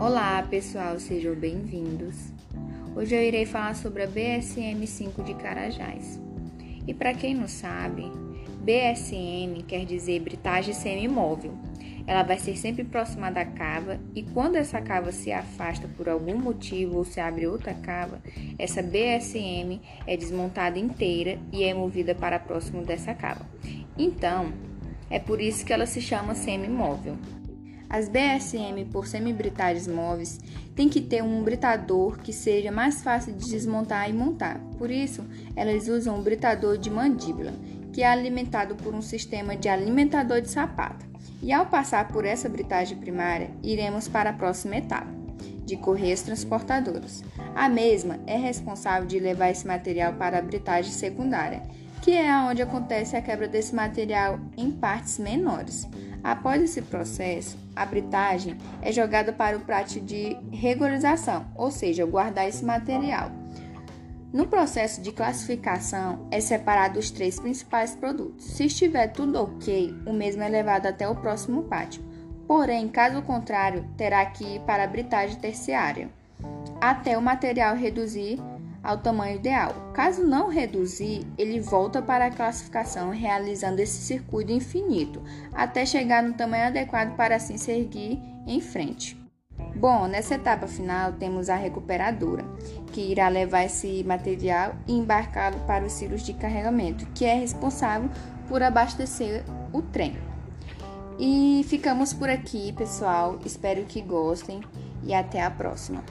Olá pessoal, sejam bem-vindos. Hoje eu irei falar sobre a BSM 5 de Carajás. E para quem não sabe, BSM quer dizer britagem semimóvel. Ela vai ser sempre próxima da cava e quando essa cava se afasta por algum motivo ou se abre outra cava, essa BSM é desmontada inteira e é movida para próximo dessa cava. Então, é por isso que ela se chama semimóvel. As BSM por semibritagens móveis têm que ter um britador que seja mais fácil de desmontar e montar. Por isso, elas usam um britador de mandíbula, que é alimentado por um sistema de alimentador de sapato. E ao passar por essa britagem primária, iremos para a próxima etapa, de correias transportadoras. A mesma é responsável de levar esse material para a britagem secundária, que é onde acontece a quebra desse material em partes menores. Após esse processo, a britagem é jogada para o prato de regularização, ou seja, guardar esse material. No processo de classificação, é separado os três principais produtos. Se estiver tudo ok, o mesmo é levado até o próximo pátio. Porém, caso contrário, terá que ir para a britagem terciária, até o material reduzir ao tamanho ideal. Caso não reduzir, ele volta para a classificação, realizando esse circuito infinito, até chegar no tamanho adequado para assim seguir em frente. Bom, nessa etapa final temos a recuperadora, que irá levar esse material e embarcá-lo para os silos de carregamento, que é responsável por abastecer o trem. E ficamos por aqui, pessoal. Espero que gostem e até a próxima.